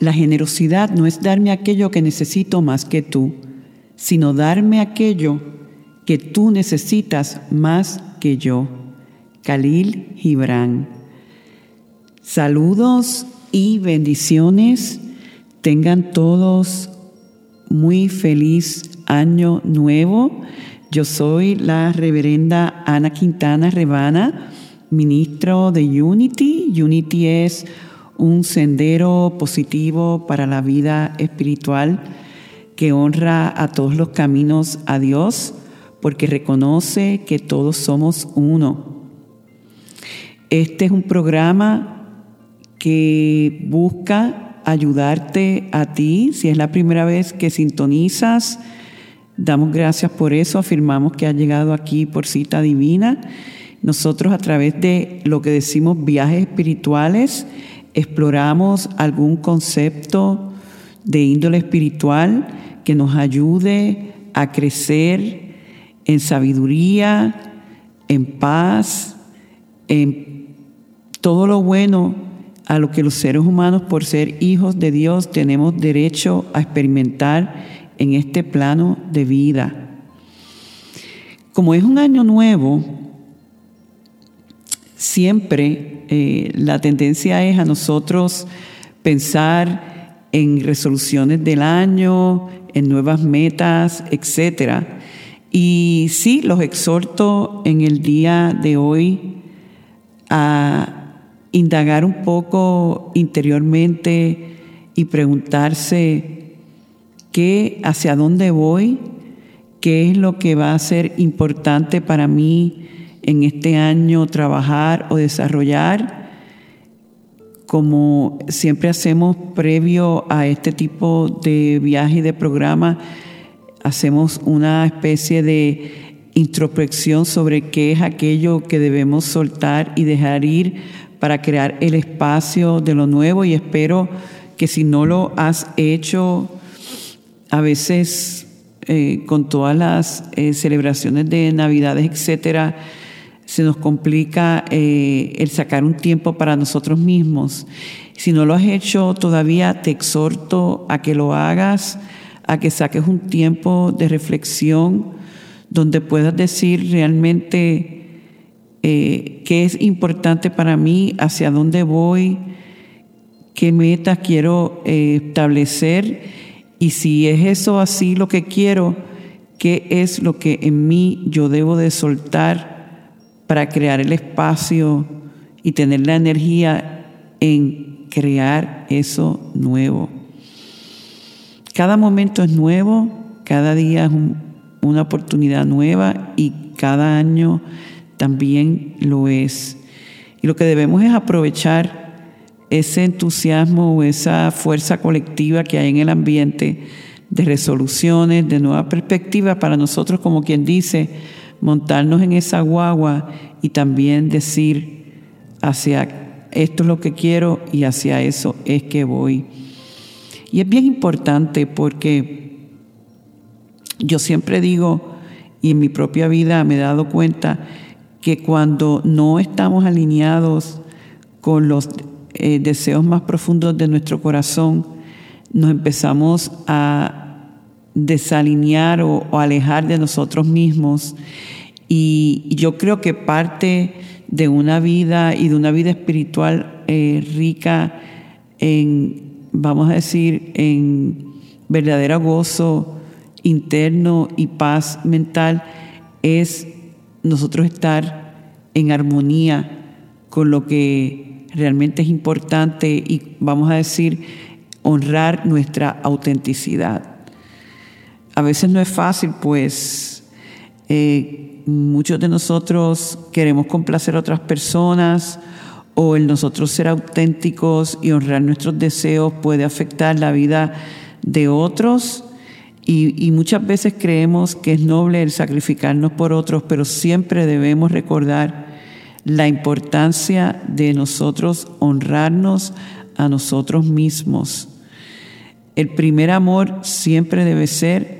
la generosidad no es darme aquello que necesito más que tú, sino darme aquello que tú necesitas más que yo. Khalil Gibran. Saludos y bendiciones. Tengan todos muy feliz año nuevo. Yo soy la reverenda Ana Quintana Rebana, ministro de Unity. Unity es un sendero positivo para la vida espiritual que honra a todos los caminos a Dios porque reconoce que todos somos uno. Este es un programa que busca ayudarte a ti. Si es la primera vez que sintonizas, damos gracias por eso. Afirmamos que has llegado aquí por cita divina. Nosotros a través de lo que decimos viajes espirituales, exploramos algún concepto de índole espiritual que nos ayude a crecer en sabiduría, en paz, en todo lo bueno a lo que los seres humanos por ser hijos de Dios tenemos derecho a experimentar en este plano de vida. Como es un año nuevo, siempre eh, la tendencia es a nosotros pensar en resoluciones del año, en nuevas metas, etc. Y sí, los exhorto en el día de hoy a indagar un poco interiormente y preguntarse qué, hacia dónde voy, qué es lo que va a ser importante para mí en este año trabajar o desarrollar, como siempre hacemos previo a este tipo de viaje y de programa, hacemos una especie de introspección sobre qué es aquello que debemos soltar y dejar ir para crear el espacio de lo nuevo. Y espero que si no lo has hecho, a veces eh, con todas las eh, celebraciones de Navidades, etcétera, se nos complica eh, el sacar un tiempo para nosotros mismos. Si no lo has hecho todavía, te exhorto a que lo hagas, a que saques un tiempo de reflexión donde puedas decir realmente eh, qué es importante para mí, hacia dónde voy, qué metas quiero eh, establecer y si es eso así lo que quiero, qué es lo que en mí yo debo de soltar para crear el espacio y tener la energía en crear eso nuevo. Cada momento es nuevo, cada día es una oportunidad nueva y cada año también lo es. Y lo que debemos es aprovechar ese entusiasmo o esa fuerza colectiva que hay en el ambiente de resoluciones, de nueva perspectiva para nosotros, como quien dice, montarnos en esa guagua y también decir hacia esto es lo que quiero y hacia eso es que voy. Y es bien importante porque yo siempre digo, y en mi propia vida me he dado cuenta, que cuando no estamos alineados con los eh, deseos más profundos de nuestro corazón, nos empezamos a desalinear o, alejar de nosotros mismos. Y, yo creo que parte de una vida y de una vida espiritual eh, rica en, vamos a decir, en verdadero gozo interno y paz mental es nosotros estar en armonía con lo que realmente es importante y vamos a decir honrar nuestra autenticidad. A veces no es fácil, pues eh, muchos de nosotros queremos complacer a otras personas o el nosotros ser auténticos y honrar nuestros deseos puede afectar la vida de otros y, muchas veces creemos que es noble el sacrificarnos por otros, pero siempre debemos recordar la importancia de nosotros honrarnos a nosotros mismos. El primer amor siempre debe ser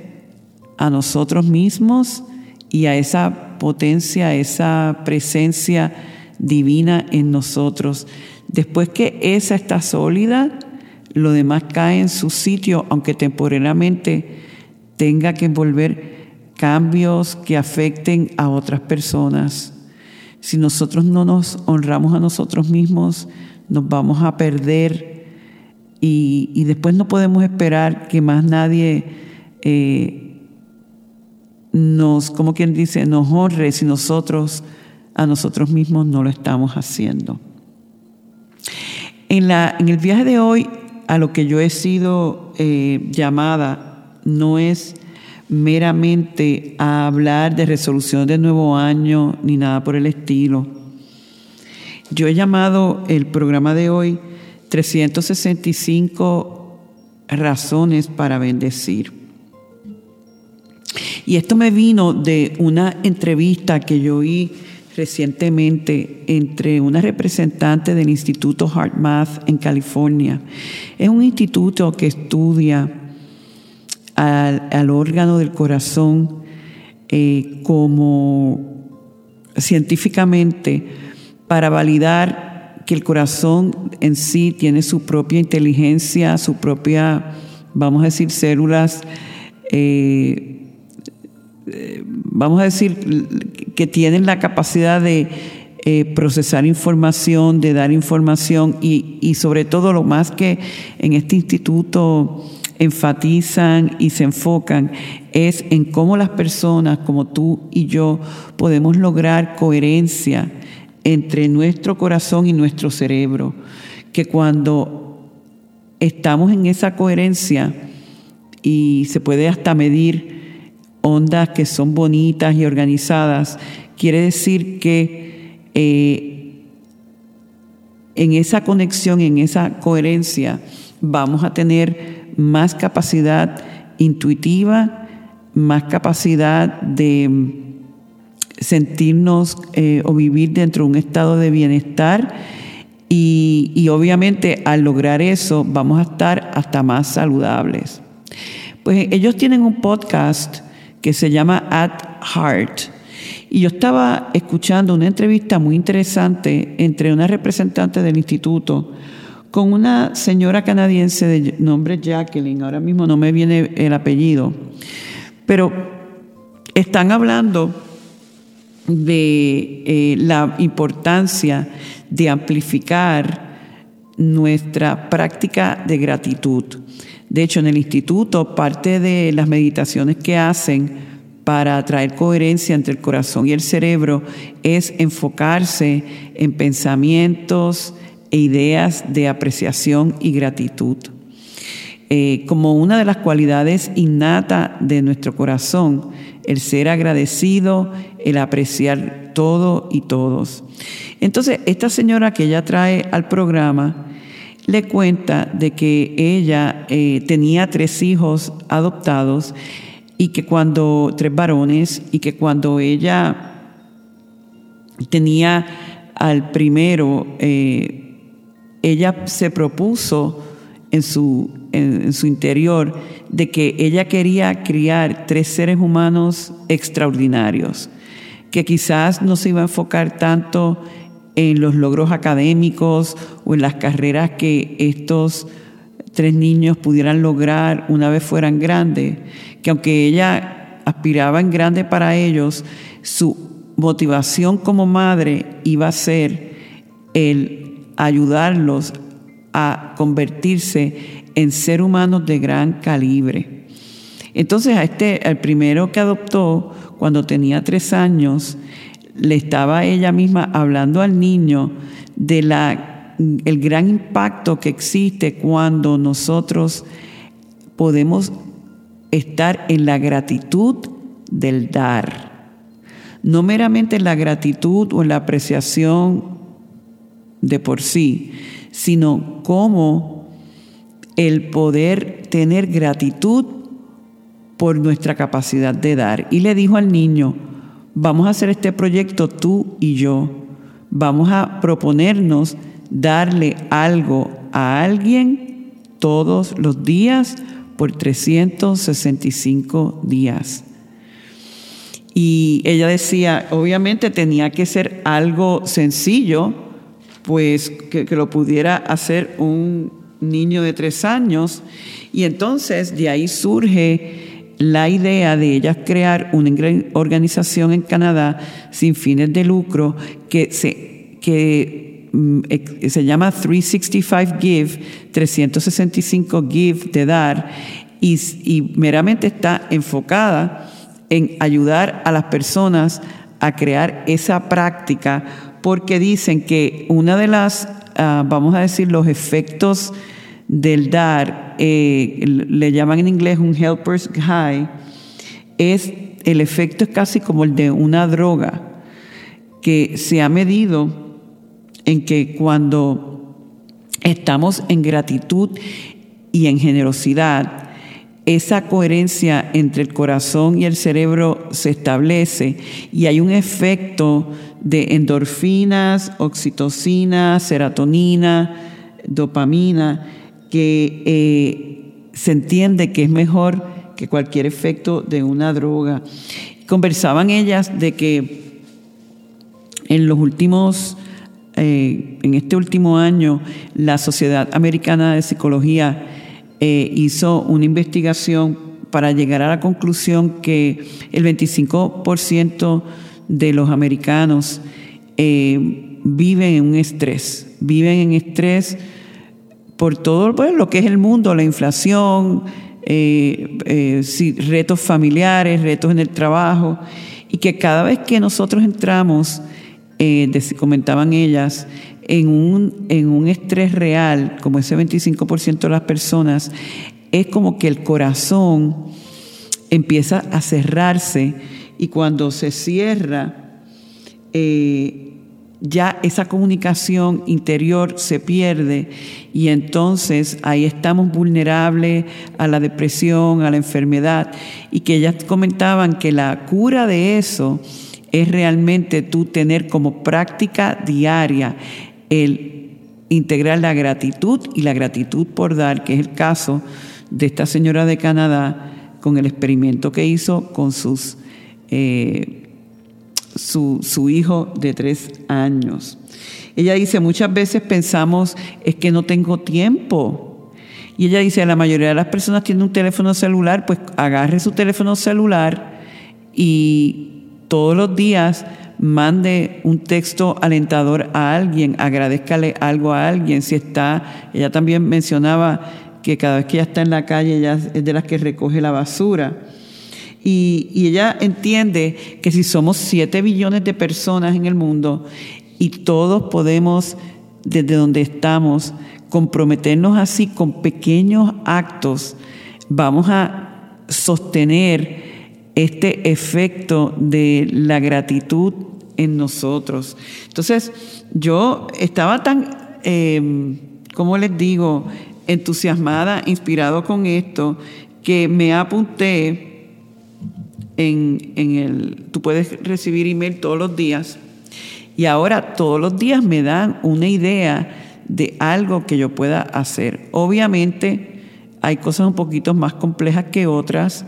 a nosotros mismos y a esa potencia, a esa presencia divina en nosotros. Después que esa está sólida, lo demás cae en su sitio, aunque temporalmente tenga que envolver cambios que afecten a otras personas. Si nosotros no nos honramos a nosotros mismos, nos vamos a perder y, después no podemos esperar que más nadie eh, nos, como quien dice, nos honre si nosotros a nosotros mismos no lo estamos haciendo. En, la, en el viaje de hoy, a lo que yo he sido eh, llamada no es meramente a hablar de resolución de nuevo año ni nada por el estilo. Yo he llamado el programa de hoy 365 razones para bendecir. Y esto me vino de una entrevista que yo oí recientemente entre una representante del Instituto HeartMath en California. Es un instituto que estudia al, órgano del corazón eh, como científicamente para validar que el corazón en sí tiene su propia inteligencia, su propia, vamos a decir, células, eh, eh, vamos a decir, que tienen la capacidad de procesar información, de dar información y, y sobre todo lo más que en este instituto enfatizan y se enfocan es en cómo las personas como tú y yo podemos lograr coherencia entre nuestro corazón y nuestro cerebro, que cuando estamos en esa coherencia y se puede hasta medir ondas que son bonitas y organizadas, quiere decir que eh, en esa conexión, en esa coherencia, vamos a tener más capacidad intuitiva, más capacidad de sentirnos eh, o vivir dentro de un estado de bienestar y, y obviamente al lograr eso vamos a estar hasta más saludables. Pues ellos tienen un podcast que se llama At Heart. Y yo estaba escuchando una entrevista muy interesante entre una representante del instituto con una señora canadiense de nombre Jacqueline, ahora mismo no me viene el apellido, pero están hablando de eh, la importancia de amplificar nuestra práctica de gratitud. De hecho, en el instituto, parte de las meditaciones que hacen para traer coherencia entre el corazón y el cerebro es enfocarse en pensamientos, e ideas de apreciación y gratitud. Eh, como una de las cualidades innata de nuestro corazón, el ser agradecido, el apreciar todo y todos. Entonces, esta señora que ella trae al programa le cuenta de que ella eh, tenía tres hijos adoptados y que cuando, tres varones, y que cuando ella tenía al primero, eh, ella se propuso en su, en, su interior de que ella quería criar tres seres humanos extraordinarios, que quizás no se iba a enfocar tanto en los logros académicos o en las carreras que estos tres niños pudieran lograr una vez fueran grandes, que aunque ella aspiraba en grande para ellos, su motivación como madre iba a ser el ayudarlos a convertirse en ser humanos de gran calibre. Entonces a este, al primero que adoptó, cuando tenía tres años, le estaba ella misma hablando al niño de la, el gran impacto que existe cuando nosotros podemos estar en la gratitud del dar. No meramente en la gratitud o en la apreciación de por sí, sino como el poder tener gratitud por nuestra capacidad de dar. Y le dijo al niño, vamos a hacer este proyecto tú y yo. Vamos a proponernos darle algo a alguien todos los días por 365 días. Y ella decía, obviamente tenía que ser algo sencillo, pues que, lo pudiera hacer un niño de tres años. Y entonces de ahí surge la idea de ella crear una organización en Canadá sin fines de lucro que se, que, mm, se llama 365 Give, 365 Give de dar, y, y meramente está enfocada en ayudar a las personas a crear esa práctica porque dicen que una de las, ah, vamos a decir, los efectos del dar, eh, le llaman en inglés un helper's high, es el efecto es casi como el de una droga que se ha medido en que cuando estamos en gratitud y en generosidad, esa coherencia entre el corazón y el cerebro se establece y hay un efecto de endorfinas, oxitocina, serotonina, dopamina, que eh, se entiende que es mejor que cualquier efecto de una droga. Conversaban ellas de que en los últimos, eh, en este último año, la Sociedad Americana de Psicología eh, hizo una investigación para llegar a la conclusión que el 25% de los americanos viven en un estrés, viven en estrés por todo lo que es el mundo, la inflación, eh, retos familiares, retos en el trabajo, y que cada vez que nosotros entramos, comentaban ellas, en un, en un estrés real, como ese 25% de las personas, es como que el corazón empieza a cerrarse y cuando se cierra, eh, ya esa comunicación interior se pierde y entonces ahí estamos vulnerables a la depresión, a la enfermedad. Y que ellas comentaban que la cura de eso es realmente tú tener como práctica diaria el integrar la gratitud y la gratitud por dar, que es el caso de esta señora de Canadá con el experimento que hizo con sus, eh, su, hijo de tres años. Ella dice, muchas veces pensamos, es que no tengo tiempo. Y ella dice, la mayoría de las personas tienen un teléfono celular, pues agarre su teléfono celular y todos los días mande un texto alentador a alguien, agradezcale algo a alguien. Si está, ella también mencionaba que cada vez que ella está en la calle, ella es de las que recoge la basura. Y, ella entiende que si somos 7 billones de personas en el mundo y todos podemos, desde donde estamos, comprometernos así con pequeños actos, vamos a sostener este efecto de la gratitud en nosotros. Entonces, yo estaba tan, eh, ¿cómo les digo?, entusiasmada, inspirado con esto, que me apunté en, en el, tú puedes recibir email todos los días, y ahora todos los días me dan una idea de algo que yo pueda hacer. Obviamente hay cosas un poquito más complejas que otras,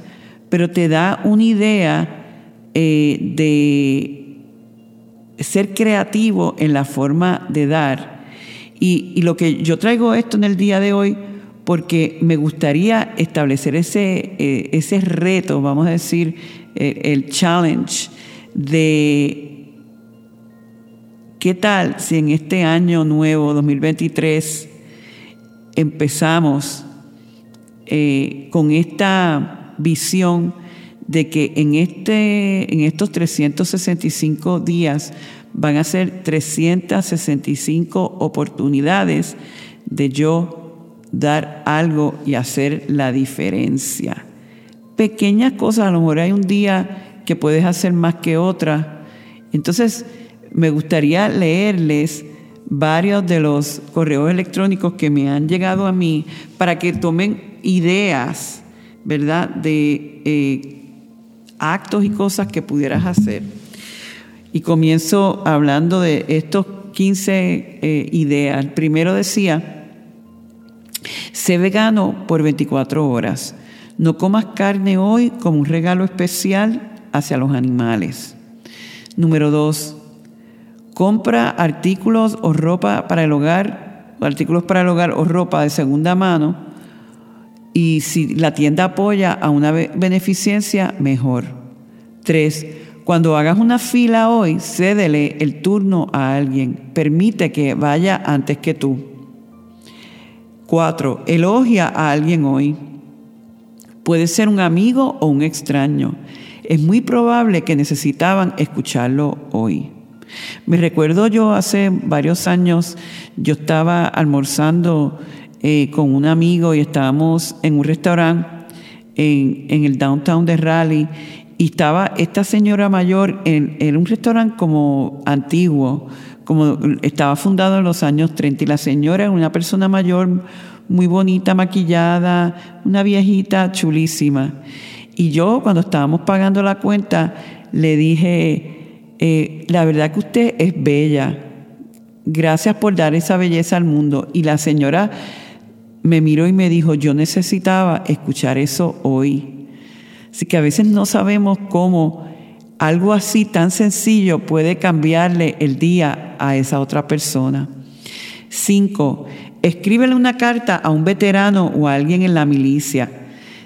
pero te da una idea eh, de ser creativo en la forma de dar. Y, lo que yo traigo esto en el día de hoy, porque me gustaría establecer ese, eh, ese reto, vamos a decir, el challenge de qué tal si en este año nuevo, 2023, empezamos con esta visión de que en, este, en estos 365 días van a ser 365 oportunidades de yo dar algo y hacer la diferencia. Pequeñas cosas, a lo mejor hay un día que puedes hacer más que otra. Entonces, me gustaría leerles varios de los correos electrónicos que me han llegado a mí para que tomen ideas, ¿verdad?, de eh, actos y cosas que pudieras hacer. Y comienzo hablando de estos 15 eh, ideas. El primero decía, sé vegano por 24 horas. No comas carne hoy como un regalo especial hacia los animales. Número dos, compra artículos o ropa para el hogar, artículos para el hogar o ropa de segunda mano. Y si la tienda apoya a una beneficencia, mejor. Tres, cuando hagas una fila hoy, cédele el turno a alguien. Permite que vaya antes que tú. Cuatro, elogia a alguien hoy. Puede ser un amigo o un extraño. Es muy probable que necesitaban escucharlo hoy. Me recuerdo yo hace varios años, yo estaba almorzando eh, con un amigo y estábamos en un restaurante en, el downtown de Raleigh y estaba esta señora mayor en, un restaurante como antiguo, como estaba fundado en los años 30 y la señora es una persona mayor muy bonita, maquillada, una viejita chulísima. Y yo cuando estábamos pagando la cuenta le dije, eh, la verdad que usted es bella. Gracias por dar esa belleza al mundo. Y la señora me miró y me dijo, yo necesitaba escuchar eso hoy. Así que a veces no sabemos cómo algo así tan sencillo puede cambiarle el día a esa otra persona. Cinco, escríbele una carta a un veterano o a alguien en la milicia.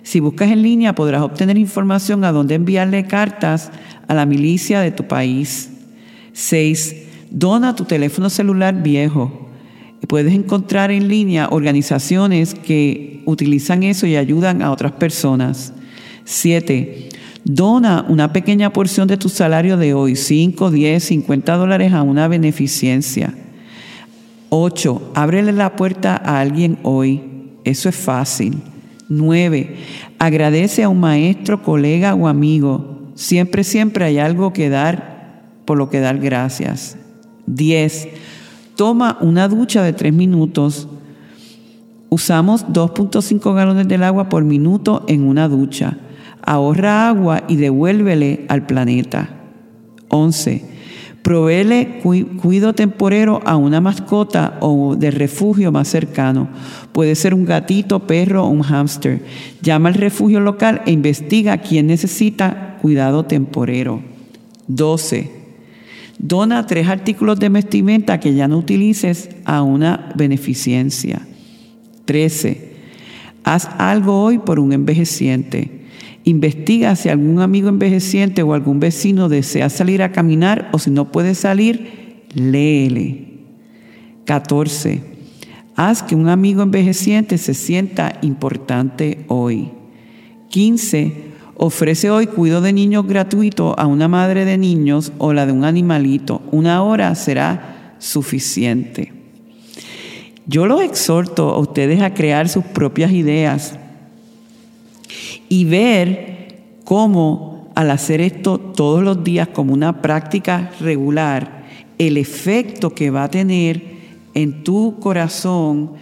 Si buscas en línea podrás obtener información a dónde enviarle cartas a la milicia de tu país. 6. Dona tu teléfono celular viejo. Puedes encontrar en línea organizaciones que utilizan eso y ayudan a otras personas. 7. Dona una pequeña porción de tu salario de hoy, 5, 10, 50 dólares a una beneficencia. 8. Ábrele la puerta a alguien hoy. Eso es fácil. 9. Agradece a un maestro, colega o amigo Siempre, siempre hay algo que dar, por lo que dar gracias. 10. Toma una ducha de 3 minutos. Usamos 2.5 galones del agua por minuto en una ducha. Ahorra agua y devuélvele al planeta. 11. Proveele cuido temporero a una mascota o de refugio más cercano. Puede ser un gatito, perro o un hámster. Llama al refugio local e investiga quién necesita cuidado temporero. 12. Dona tres artículos de vestimenta que ya no utilices a una beneficencia. 13. Haz algo hoy por un envejeciente. Investiga si algún amigo envejeciente o algún vecino desea salir a caminar o si no puede salir, léele. 14. Haz que un amigo envejeciente se sienta importante hoy. 15. Ofrece hoy cuidado de niños gratuito a una madre de niños o la de un animalito. Una hora será suficiente. Yo los exhorto a ustedes a crear sus propias ideas y ver cómo al hacer esto todos los días como una práctica regular, el efecto que va a tener en tu corazón,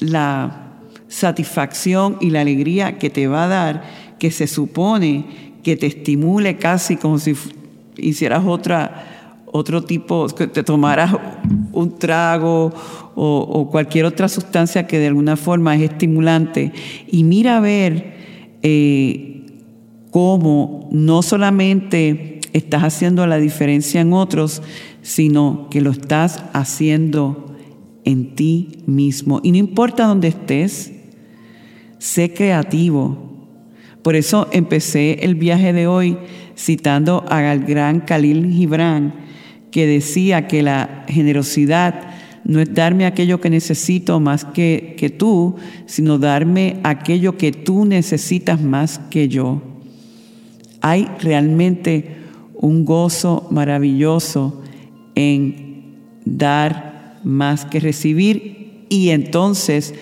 la satisfacción y la alegría que te va a dar, que se supone que te estimule casi como si hicieras otra otro tipo, que te tomaras un trago o, cualquier otra sustancia que de alguna forma es estimulante. Y mira a ver eh, cómo no solamente estás haciendo la diferencia en otros, sino que lo estás haciendo en ti mismo. Y no importa dónde estés, sé creativo. Por eso empecé el viaje de hoy citando al gran Khalil Gibran, que decía que la generosidad no es darme aquello que necesito más que, que tú, sino darme aquello que tú necesitas más que yo. Hay realmente un gozo maravilloso en dar más que recibir y entonces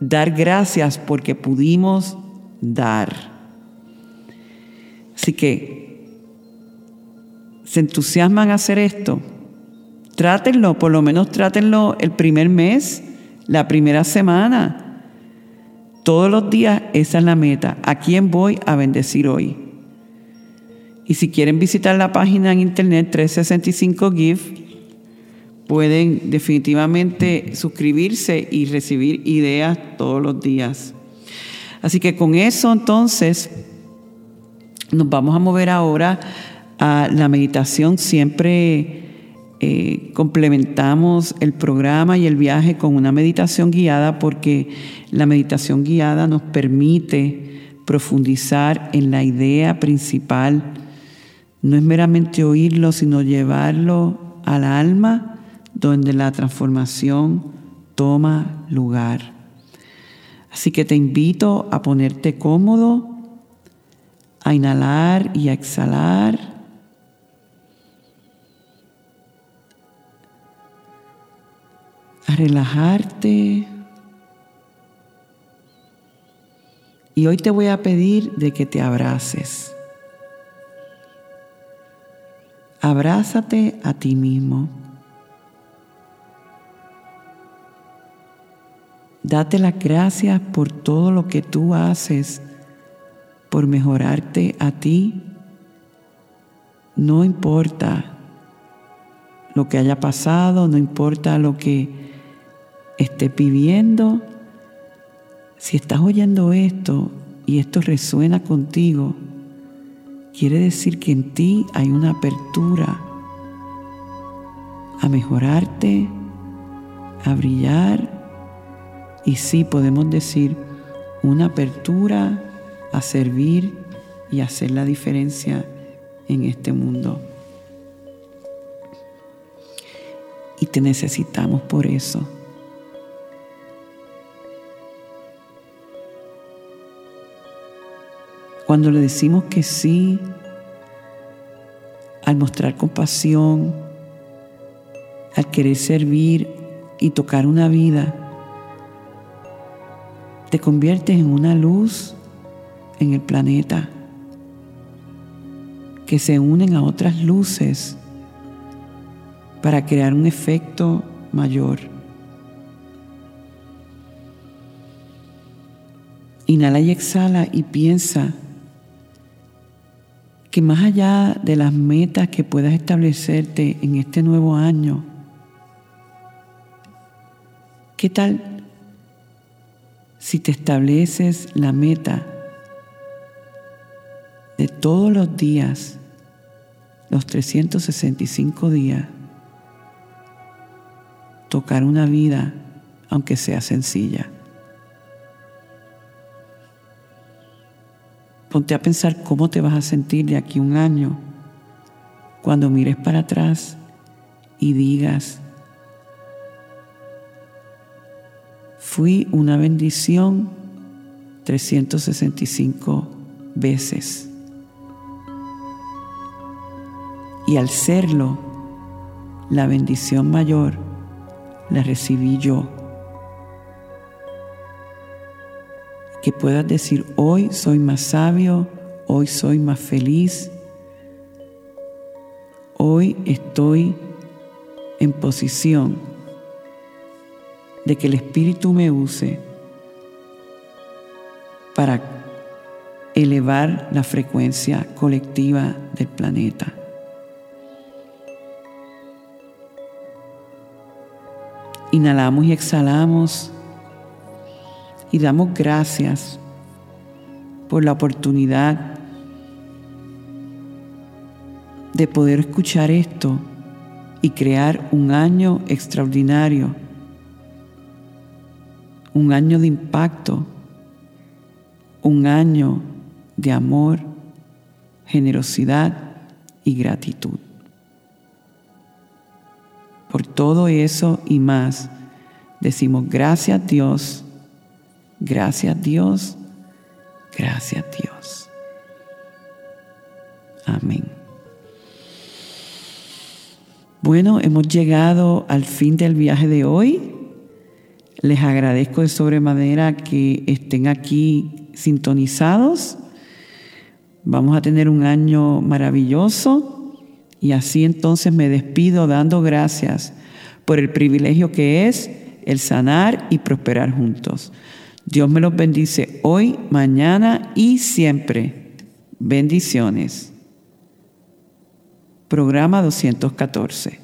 dar gracias porque pudimos dar. Así que, ¿se entusiasman a hacer esto? Trátenlo, por lo menos trátenlo el primer mes, la primera semana. Todos los días esa es la meta. ¿A quién voy a bendecir hoy? Y si quieren visitar la página en internet 365 Give, pueden definitivamente suscribirse y recibir ideas todos los días. Así que con eso entonces nos vamos a mover ahora a la meditación. Siempre eh, complementamos el programa y el viaje con una meditación guiada porque la meditación guiada nos permite profundizar en la idea principal. No es meramente oírlo, sino llevarlo al alma donde la transformación toma lugar. Así que te invito a ponerte cómodo, a inhalar y a exhalar a relajarte. Y hoy te voy a pedir de que te abraces. Abrázate a ti mismo. Date las gracias por todo lo que tú haces por mejorarte a ti. No importa lo que haya pasado, no importa lo que esté pidiendo, si estás oyendo esto y esto resuena contigo, quiere decir que en ti hay una apertura a mejorarte, a brillar y sí podemos decir una apertura a servir y hacer la diferencia en este mundo. Y te necesitamos por eso. Cuando le decimos que sí, al mostrar compasión, al querer servir y tocar una vida, te conviertes en una luz en el planeta que se unen a otras luces para crear un efecto mayor. Inhala y exhala y piensa que más allá de las metas que puedas establecerte en este nuevo año, ¿qué tal si te estableces la meta de todos los días, los 365 días, tocar una vida aunque sea sencilla? Ponte a pensar cómo te vas a sentir de aquí un año cuando mires para atrás y digas, fui una bendición 365 veces. Y al serlo, la bendición mayor la recibí yo. Que puedas decir, hoy soy más sabio, hoy soy más feliz, hoy estoy en posición de que el Espíritu me use para elevar la frecuencia colectiva del planeta. Inhalamos y exhalamos y damos gracias por la oportunidad de poder escuchar esto y crear un año extraordinario, un año de impacto, un año de amor, generosidad y gratitud. Por todo eso y más, decimos gracias Dios, gracias Dios, gracias Dios. Amén. Bueno, hemos llegado al fin del viaje de hoy. Les agradezco de sobremanera que estén aquí sintonizados. Vamos a tener un año maravilloso y así entonces me despido dando gracias por el privilegio que es el sanar y prosperar juntos. Dios me los bendice hoy, mañana y siempre. Bendiciones. Programa 214.